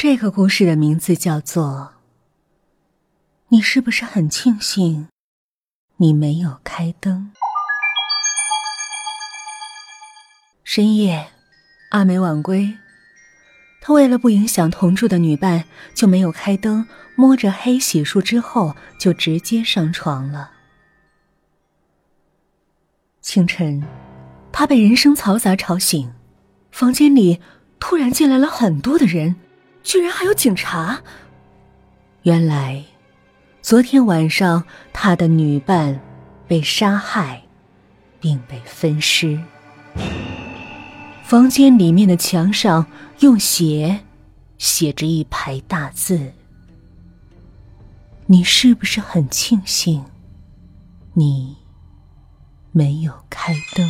这个故事的名字叫做《你是不是很庆幸你没有开灯》？深夜，阿美晚归，她为了不影响同住的女伴，就没有开灯，摸着黑洗漱之后就直接上床了。清晨，她被人声嘈杂吵醒，房间里突然进来了很多的人。居然还有警察！原来，昨天晚上他的女伴被杀害，并被分尸。房间里面的墙上用血写着一排大字：“你是不是很庆幸，你没有开灯？”